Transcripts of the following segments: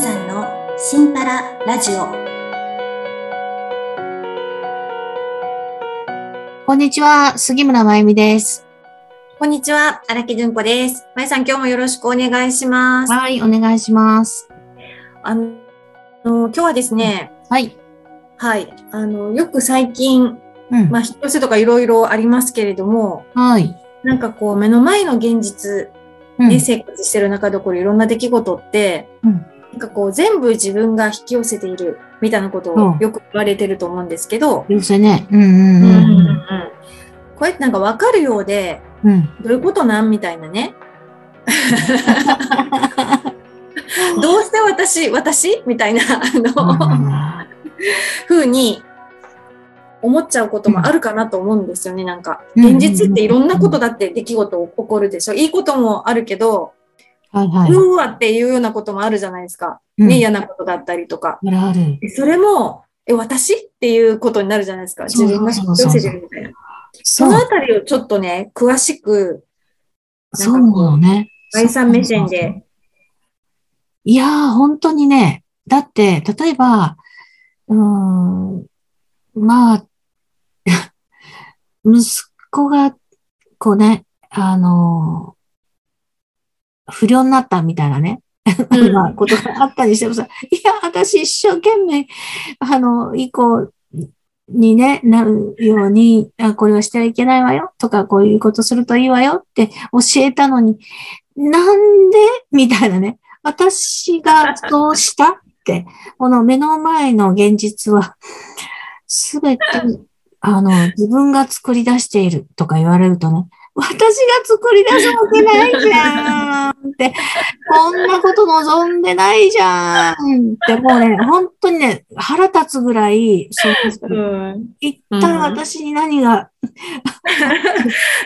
さんのシンパララジオこんにちは、杉村真由美です。こんにちは荒木純子ですまゆさん今日もよろしくお願いしますはい、お願いします。あの今日はですね、はい。はいあのよく最近うん。まあ引っ越しとかいろいろありますけれどもはい。なんかこう目の前の現実うんで生活してる中で起こるいろんな出来事って、うんなんかこう全部自分が引き寄せているみたいなことうん。をよく言われてると思うんですけど、要するにね。うんうんうん。うんうんうん。こうやってなんか分かるようでうん。うん。どういうことなんみたいなね。どうして私私？みたいなあの風に思っちゃうこともあるかなと思うんですよね。なんかうん。現実っていろんなことだって出来事起こるでしょ。いいこともあるけどはいはい。うわっていうようなこともあるじゃないですか。うんね、嫌なことだったりとか。あるある。でそれも、え、私っていうことになるじゃないですか。自分が引き寄せてるみたいな。そのあたりをちょっとね、詳しく、そうね。第三目線で。いやー、本当にね。だって、例えば、うーん、まあ、息子が、こうね、あの、不良になったみたいなね、うん。まあことがあったにしてもさ、いや、私一生懸命、あの、以降にね、なるように、あこれはしてはいけないわよ、とか、こういうことするといいわよって教えたのに、なんで？みたいなね。私がそうしたって、この目の前の現実は、すべて、あの、自分が作り出しているとか言われるとね、私が作り出すわけないじゃんって、こんなこと望んでないじゃんって、もうね、本当にね、腹立つぐらい、そう。一体私に何が、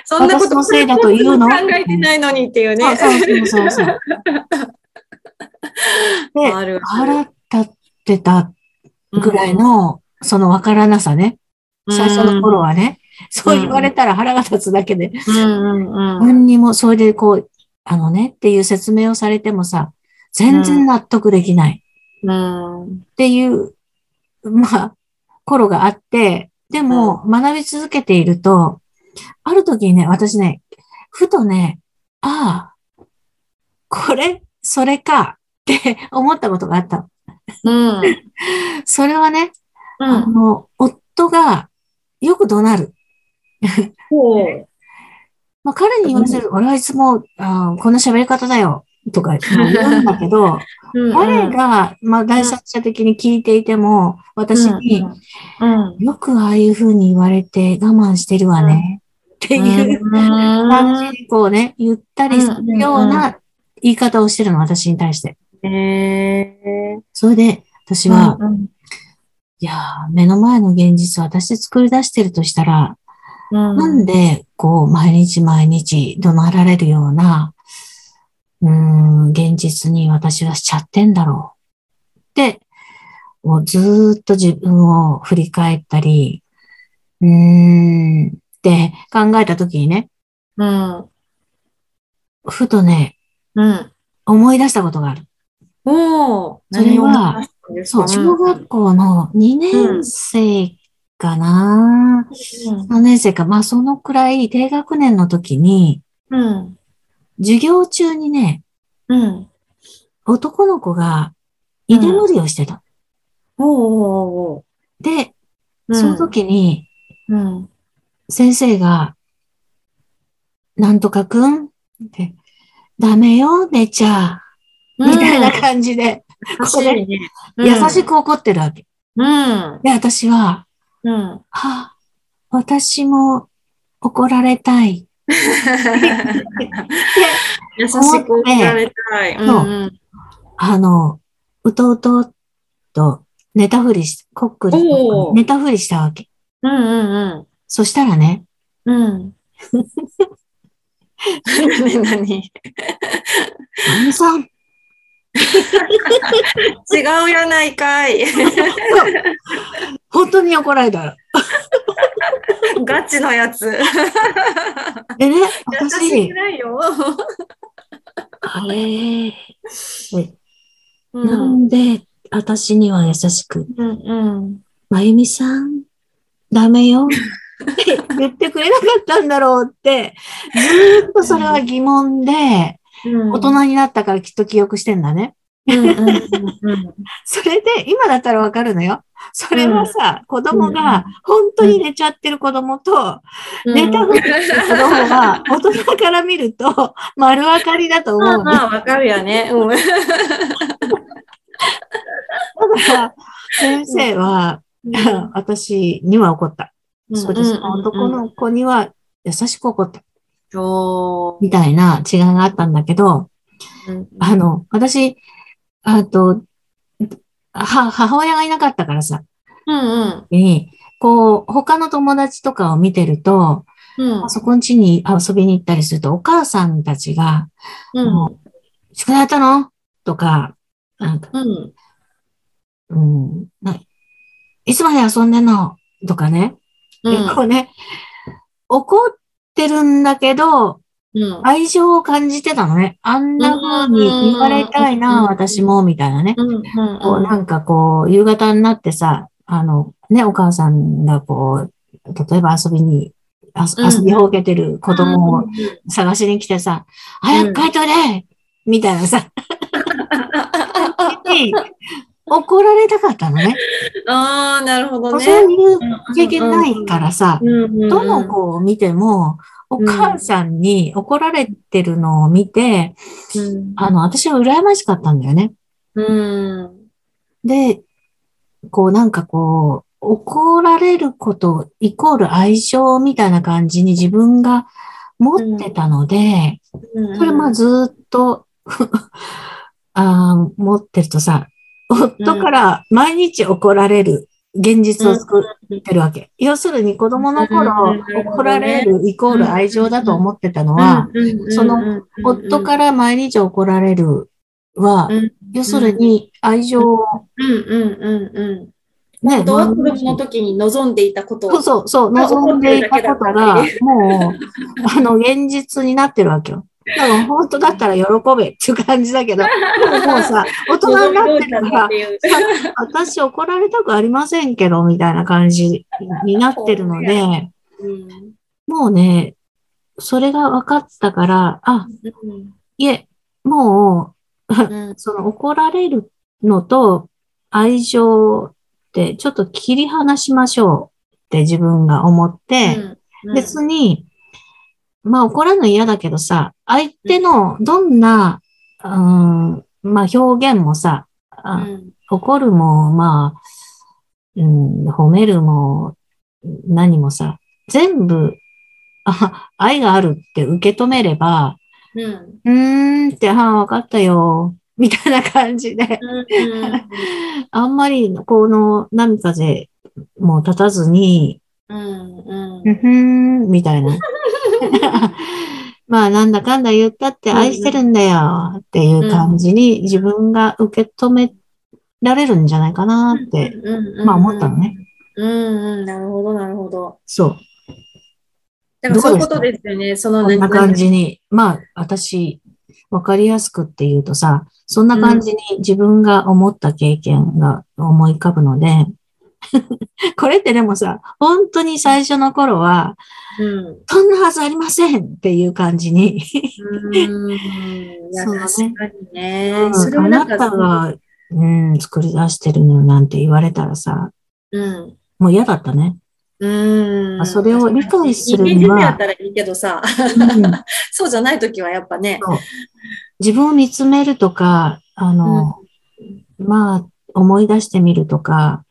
そんなこと私のせいだというの？考えてないのにっていうね。そうそうそうそう。で、腹る立ってたぐらいの、そのわからなさね。最初の頃はね、そう言われたら腹が立つだけで。何にもそれでこう、あのねっていう説明をされてもさ、全然納得できないうん。っていう、まあ、頃があって、でも学び続けていると、ある時にね、私ね、ふとね、ああ、これ、それかって思ったことがあったの。うん。それはね、うん。あの、夫がよく怒鳴る。まあ、彼に言わせる、俺はいつも、あーこんな喋り方だよ、とか言うんだけど、誰が、まあ、第三者的に聞いていても、私に、うん。よくああいう風に言われて我慢してるわね、っていう感じでこうね、言ったりするような言い方をしてるの、私に対して。えそれで、私ーは、うん。いやー、目の前の現実を私で作り出してるとしたら、うんなんで、こう、毎日毎日怒鳴られるような、うーん、現実に私はしちゃってんだろう。って、もうずーっと自分を振り返ったり、うーん、って考えたときにね、うん。ふとね、うん。思い出したことがある。おー。それはそう、か小学校の2年生かな、3年生か、まあそのくらい低学年の時に、うん。授業中にね、うん。男の子が居眠りをしてた。おーおーおで、ー。その時にうん。先生が、なんとかくんって、ダメよ、寝ちゃ。みたいな感じで、優しいね。優しく怒ってるわけ。うん。で、私は、うん。あ、私も怒られたい。優しく怒られたい。そううん。あの、うとうとっと寝たふりし、こっくり寝たふりしたわけ。うんうんそしたらね、うん。うん。何？何？あのさん、違うやないかい。本当に怒られた。ガチのやつ。でね、優し私く、ないよ。あれ、えうん。なんで私には優しく、うんうん。まゆみさん、ダメよ。っ て言ってくれなかったんだろうって、ずーっとそれは疑問で、うん。大人になったからきっと記憶してんだね。うんうんうん それで、今だったらわかるのよ。それはさ、子供が本当に寝ちゃってる子供と、うん寝たふりしてる子供が大人から見ると丸分かりだと思うの。だまあまあ、わかるよね。うん から、先生は、私には怒った。そうです。男の子には優しく怒った。みたいな違いがあったんだけど、うんあの、私、あと、は、母親がいなかったからさ、うんうん。に、こう、他の友達とかを見てると、うん。そこん家に遊びに行ったりすると、お母さんたちが、うん。もう宿題やったの？とか、なんか、うん。うん、ないつまで遊んでんの？とかね、結構ね、怒ってるんだけど、うん愛情を感じてたのね。あんな風に言われたいな、うん私も、みたいなね。うんこうなんかこう、夕方になってさ、あの、ね、お母さんがこう、例えば遊びに、遊びほうけてる子供を探しに来てさ、早く帰っといでみたいなさ、に怒られたかったのね。ああ、なるほどね。そういう経験ないからさ、どどの子を見ても、お母さんに怒られてるのを見て、あの、私は羨ましかったんだよね。うん。で、こうなんかこう、怒られることイコール愛情みたいな感じに自分が持ってたので、それまあずっと あー持ってるとさ、夫から毎日怒られる現実を作ってるわけ。要するに子供の頃うん怒られるイコール愛情だと思ってたのは、その夫から毎日怒られるは、要するに愛情をうんうんうんうん。ね、本当は子供の時に望んでいたことを。そうそう、そう、望んでいたことが、もう、あの、現実になってるわけよ。だから本当だったら喜べっていう感じだけど、でももうさ、大人になってるから、私怒られたくありませんけど、みたいな感じになってるので、もうね、それが分かったから、あ、いえ、もう、その怒られるのと愛情ってちょっと切り離しましょうって自分が思って、別に、まあ怒らるの嫌だけどさ、相手のどんな、うん、まあ表現もさ、あ怒るも、まあ、うん、褒めるも、何もさ、全部、あ、愛があるって受け止めれば、うん、うーんって、はあ、わかったよ。みたいな感じで、あんまり、この波風も立たずに、うん、うん、みたいな。まあ、なんだかんだ言ったって愛してるんだよっていう感じに自分が受け止められるんじゃないかなって、まあ思ったのね。うん、うん、なるほど、なるほど。そう。だからそういうことですよね。そのこんな感じに、まあ、私、わかりやすくって言うとさ、そんな感じに自分が思った経験が思い浮かぶので、これってでもさ、本当に最初の頃は、うん、そんなはずありませんっていう感じに。うん、いや、確かにね。それあなたが、うん、作り出してるのなんて言われたらさ、うん、もう嫌だったね。うん。それを理解するには。だったらいいけどさ、うん、そうじゃないときはやっぱね。自分を見つめるとか、あの、うん、まあ、思い出してみるとか、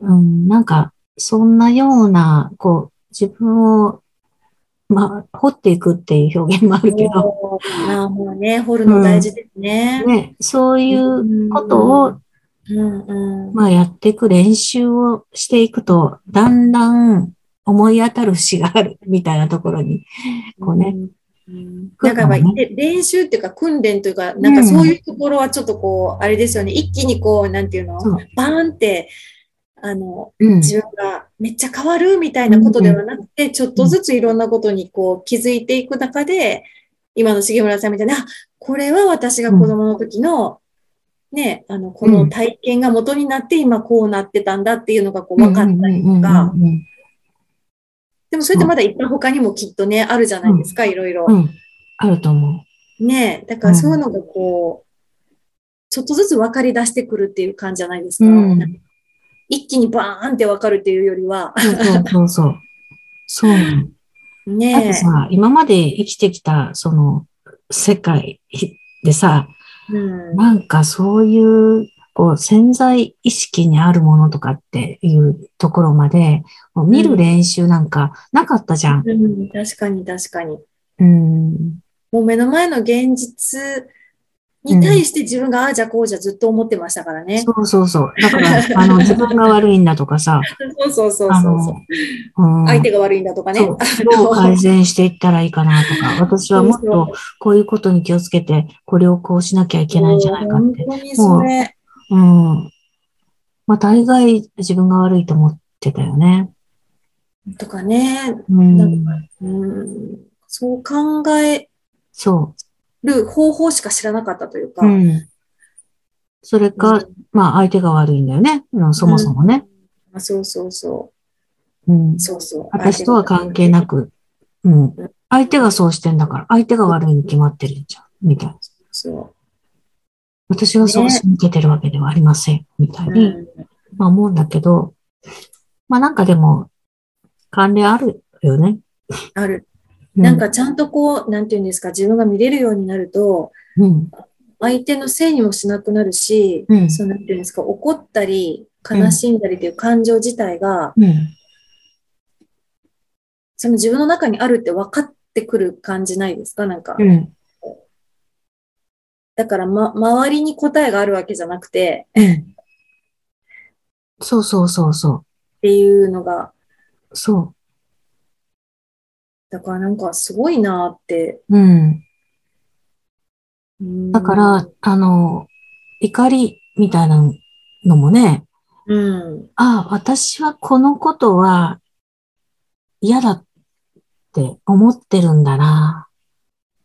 うん、なんか、そんなような、こう、自分を、まあ、掘っていくっていう表現もあるけど。まあ、もうね、掘るの大事ですね。うん、ね、そういうことを、うんうん、まあ、やっていく練習をしていくと、だんだん思い当たる節があるみたいなところに、こうね、うん、なんかやっぱ練習っていうか訓練というか、なんかそういうところはちょっとこう、あれですよね、一気にこう、なんていうの、バーンって、あの、うん、自分がめっちゃ変わるみたいなことではなくて、うん、ちょっとずついろんなことにこう気づいていく中で、今の重村さんみたいな、これは私が子供の時のね、あの、この体験が元になって今こうなってたんだっていうのがこう分かったりとか、でもそれってまだいっぱい他にもきっとね、あるじゃないですか、いろいろ。うん。あると思う。ねだからそういうのがこう、ちょっとずつ分かり出してくるっていう感じじゃないですか。うん、一気にバーンって分かるっていうよりは。そうそうそう。そう。ねえ。さ、今まで生きてきた、その、世界でさ、うん、なんかそういう、こう、潜在意識にあるものとかっていうところまで、見る練習なんかなかったじゃん。うん、確かに確かに。うん。もう目の前の現実に対して自分がああじゃこうじゃずっと思ってましたからね。そうそうそう。だから、あの、自分が悪いんだとかさ。そうそうそうそう、うん、相手が悪いんだとかね。どう改善していったらいいかなとか、私はもっとこういうことに気をつけて、これをこうしなきゃいけないんじゃないかって。本当にそれ。う、うん。まあ、大概自分が悪いと思ってたよね。とかね。うん、うん、そう考えそう。る方法しか知らなかったというか。うん。それか、うん、まあ相手が悪いんだよね。そもそもね。うん、そうそうそう。うん。そうそう。私とは関係なく、うん。相手がそうしてんだから、相手が悪いに決まってるんじゃん。みたいな。そう。私はそうし抜けてるわけではありません。みたいに、まあ思うんだけど、まあなんかでも、関連あるよね。ある。なんかちゃんとこう、なんていうんですか、自分が見れるようになると、うん、相手のせいにもしなくなるし、うん、そうなんていうんですか、怒ったり、悲しんだりという感情自体が、うん、その自分の中にあるって分かってくる感じないですかなんか。だから、ま、周りに答えがあるわけじゃなくて、そうそうそうそう。っていうのが、そう。だからなんかすごいなって。うん。だから、あの、怒りみたいなのもね、うん。ああ、私はこのことは嫌だって思ってるんだな。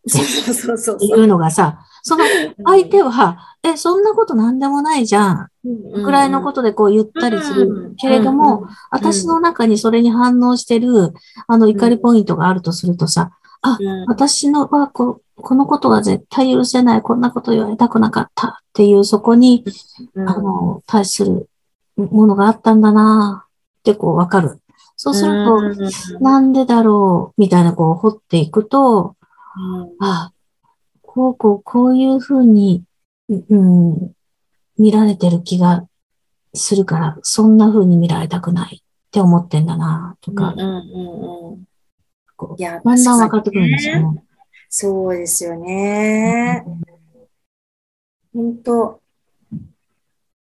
そうそうそうそう。いうのがさ、その相手は、え、そんなことなんでもないじゃん。ぐらいのことでこう言ったりする。けれども、私の中にそれに反応してる、あの怒りポイントがあるとするとさ、あ、私のはここのことが絶対許せない、こんなこと言われたくなかったっていう、そこに、あの、対するものがあったんだなってこうわかる。そうすると、なんでだろうみたいなこう掘っていくと、あ、こうこうこういうふうに、うん、見られてる気がするから、そんな風に見られたくないって思ってんだな、とか。うんうんうん、いや、だんだん分かってくるんですよね。そうですよね。本当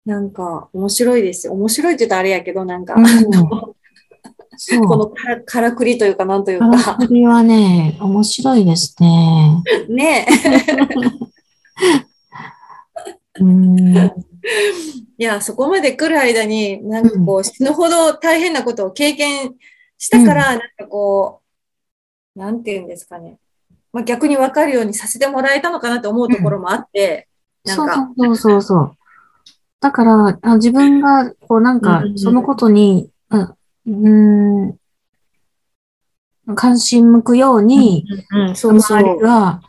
なんか面白いですよ。面白いって言うとあれやけど、なんか、うん、このからからくりというか、なんというか。からくりはね、面白いですね。ね うんいや、そこまで来る間に、なんかこう、死ぬほど大変なことを経験したから、なんかこう、なんて言うんですかね。まあ、逆に分かるようにさせてもらえたのかなと思うところもあって、うん、なんか。そうそうそうだからあ、自分が、こうなんか、そのことに、うん、関心向くように、うんうん、そうそう。周りが、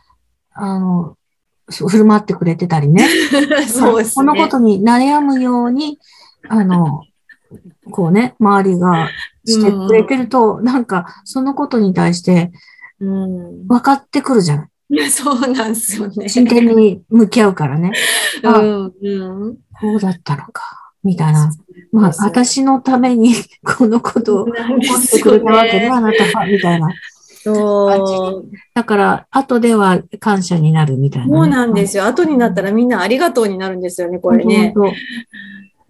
あの、振る舞ってくれてたりね。そうですね。このことに悩むように、あの、こうね、周りがしてくれてると、うん、なんか、そのことに対して、分かってくるじゃない。いや、そうなんですよね。真剣に向き合うからね。あ、うんうん、こうだったのか、みたいな。まあ、私のために このことを思ってくれたわけね、あなたは、みたいな。そう。だから、後では感謝になるみたいな、ね、そうなんですよ。後になったらみんなありがとうになるんですよね、これね。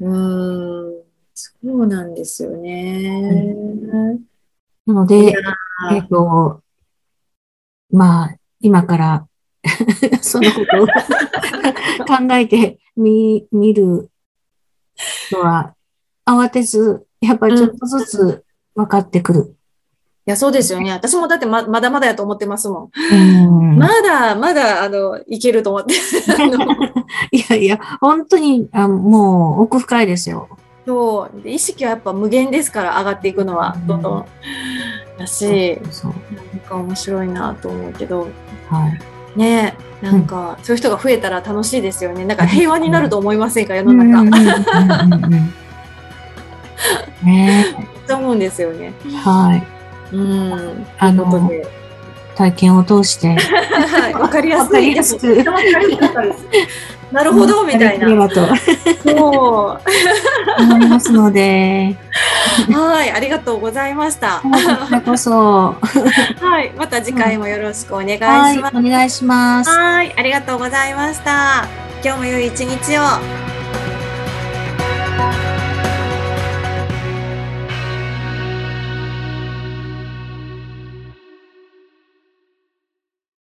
うん。そうなんですよね。なので、えっと、まあ、今から そのことを 考えてみ、見るのは、慌てず、やっぱりちょっとずつ分かってくるや、そうですよね。私もだってままだまだやと思ってますもん。まだ、まだ、あの、いけると思って。いやいや、本当に、あもう、奥深いですよ。そう。意識はやっぱ無限ですから、上がっていくのは、どんどん。だし、そうなんか面白いなと思うけど。はい。ねなんか、そういう人が増えたら楽しいですよね。なんか平和になると思いませんか、世の中。ねえ。思うんですよね。はい。うん。あの、体験を通して。はい。わかりやすい。やすく。なるほど、みたいな。そう。思いますので。はい、ありがとうございました。こそ。はい、また次回もよろしくお願いします。お願いします。はい、ありがとうございました。今日も良い一日を。